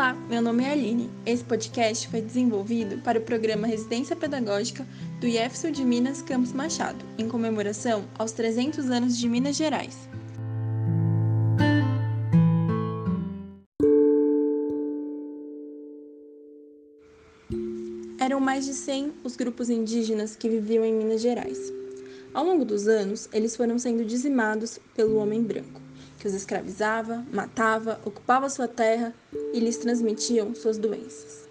Olá, meu nome é Aline. Esse podcast foi desenvolvido para o programa Residência Pedagógica do IEFSU de Minas Campos Machado, em comemoração aos 300 anos de Minas Gerais. Eram mais de 100 os grupos indígenas que viviam em Minas Gerais. Ao longo dos anos, eles foram sendo dizimados pelo homem branco que os escravizava, matava, ocupava sua terra e lhes transmitiam suas doenças.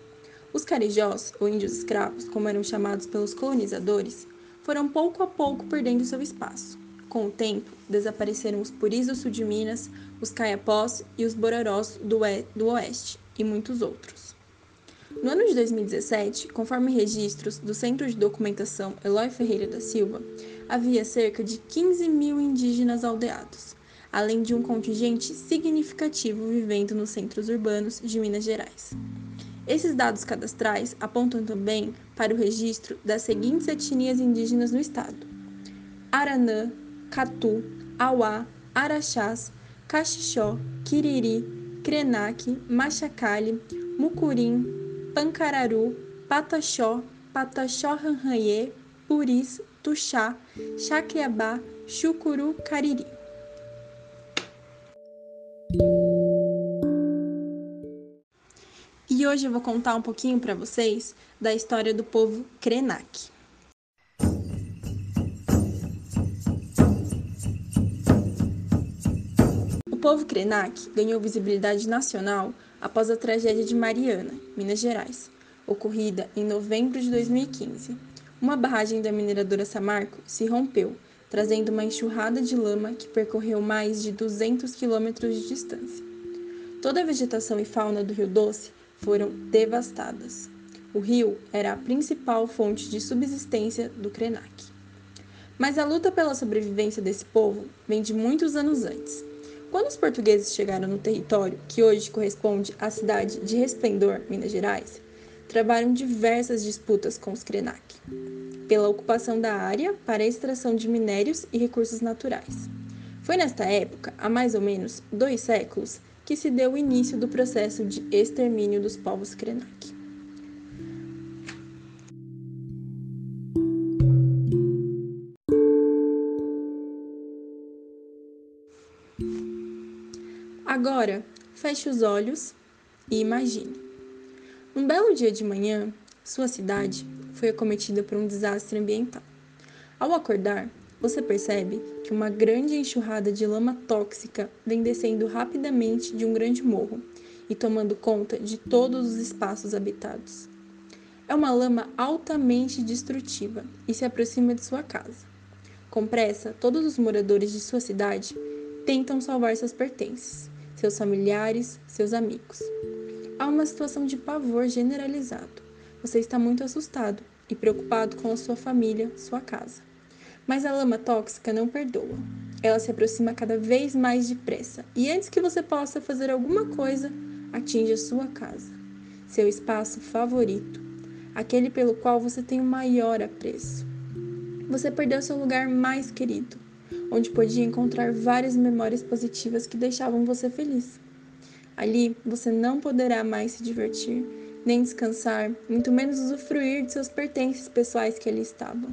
Os carijós, ou índios escravos, como eram chamados pelos colonizadores, foram pouco a pouco perdendo seu espaço. Com o tempo, desapareceram os puris do sul de Minas, os caiapós e os bororós do, do oeste, e muitos outros. No ano de 2017, conforme registros do Centro de Documentação Eloy Ferreira da Silva, havia cerca de 15 mil indígenas aldeados, além de um contingente significativo vivendo nos centros urbanos de Minas Gerais. Esses dados cadastrais apontam também para o registro das seguintes etnias indígenas no estado: Aranã, Catu, Auá, Araxás, Caxixó, Quiriri, Krenak, Machacali, Mucurim, Pancararu, Pataxó, Pataxó Ranranhê, Puris, Tuxá, Chacriabá, Chucuru, Cariri. Hoje eu vou contar um pouquinho para vocês da história do povo Krenak. O povo Krenak ganhou visibilidade nacional após a tragédia de Mariana, Minas Gerais, ocorrida em novembro de 2015. Uma barragem da mineradora Samarco se rompeu trazendo uma enxurrada de lama que percorreu mais de 200 quilômetros de distância. Toda a vegetação e fauna do Rio Doce foram devastadas. O rio era a principal fonte de subsistência do Krenak. Mas a luta pela sobrevivência desse povo vem de muitos anos antes. Quando os portugueses chegaram no território, que hoje corresponde à cidade de Resplendor, Minas Gerais, travaram diversas disputas com os Krenak pela ocupação da área para a extração de minérios e recursos naturais. Foi nesta época, há mais ou menos dois séculos, que se deu o início do processo de extermínio dos povos Krenak. Agora, feche os olhos e imagine. Um belo dia de manhã, sua cidade foi acometida por um desastre ambiental. Ao acordar, você percebe que uma grande enxurrada de lama tóxica vem descendo rapidamente de um grande morro e tomando conta de todos os espaços habitados. É uma lama altamente destrutiva e se aproxima de sua casa. Com pressa, todos os moradores de sua cidade tentam salvar seus pertences, seus familiares, seus amigos. Há uma situação de pavor generalizado. Você está muito assustado e preocupado com a sua família, sua casa. Mas a lama tóxica não perdoa. Ela se aproxima cada vez mais depressa e antes que você possa fazer alguma coisa, atinge a sua casa, seu espaço favorito, aquele pelo qual você tem o maior apreço. Você perdeu seu lugar mais querido, onde podia encontrar várias memórias positivas que deixavam você feliz. Ali você não poderá mais se divertir nem descansar, muito menos usufruir de seus pertences pessoais que ali estavam.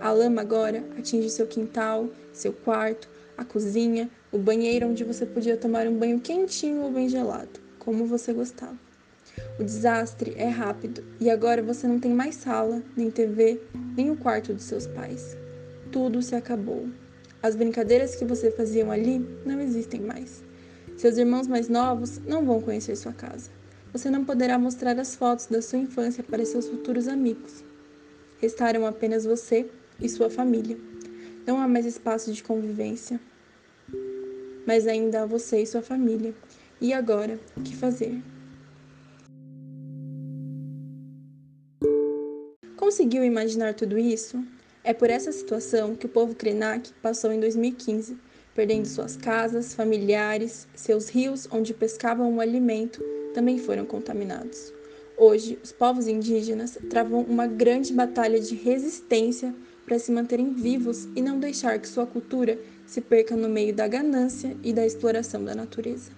A lama agora atinge seu quintal, seu quarto, a cozinha, o banheiro onde você podia tomar um banho quentinho ou bem gelado, como você gostava. O desastre é rápido e agora você não tem mais sala, nem TV, nem o quarto dos seus pais. Tudo se acabou. As brincadeiras que você faziam ali não existem mais. Seus irmãos mais novos não vão conhecer sua casa você não poderá mostrar as fotos da sua infância para seus futuros amigos. Restaram apenas você e sua família. Não há mais espaço de convivência. Mas ainda há você e sua família. E agora, o que fazer? Conseguiu imaginar tudo isso? É por essa situação que o povo Krenak passou em 2015, perdendo suas casas, familiares, seus rios onde pescavam o alimento também foram contaminados. Hoje, os povos indígenas travam uma grande batalha de resistência para se manterem vivos e não deixar que sua cultura se perca no meio da ganância e da exploração da natureza.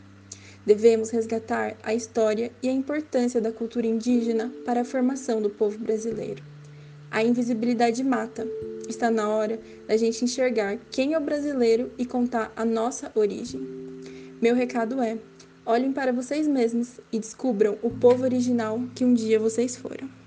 Devemos resgatar a história e a importância da cultura indígena para a formação do povo brasileiro. A invisibilidade mata. Está na hora da gente enxergar quem é o brasileiro e contar a nossa origem. Meu recado é: olhem para vocês mesmos e descubram o povo original que um dia vocês foram.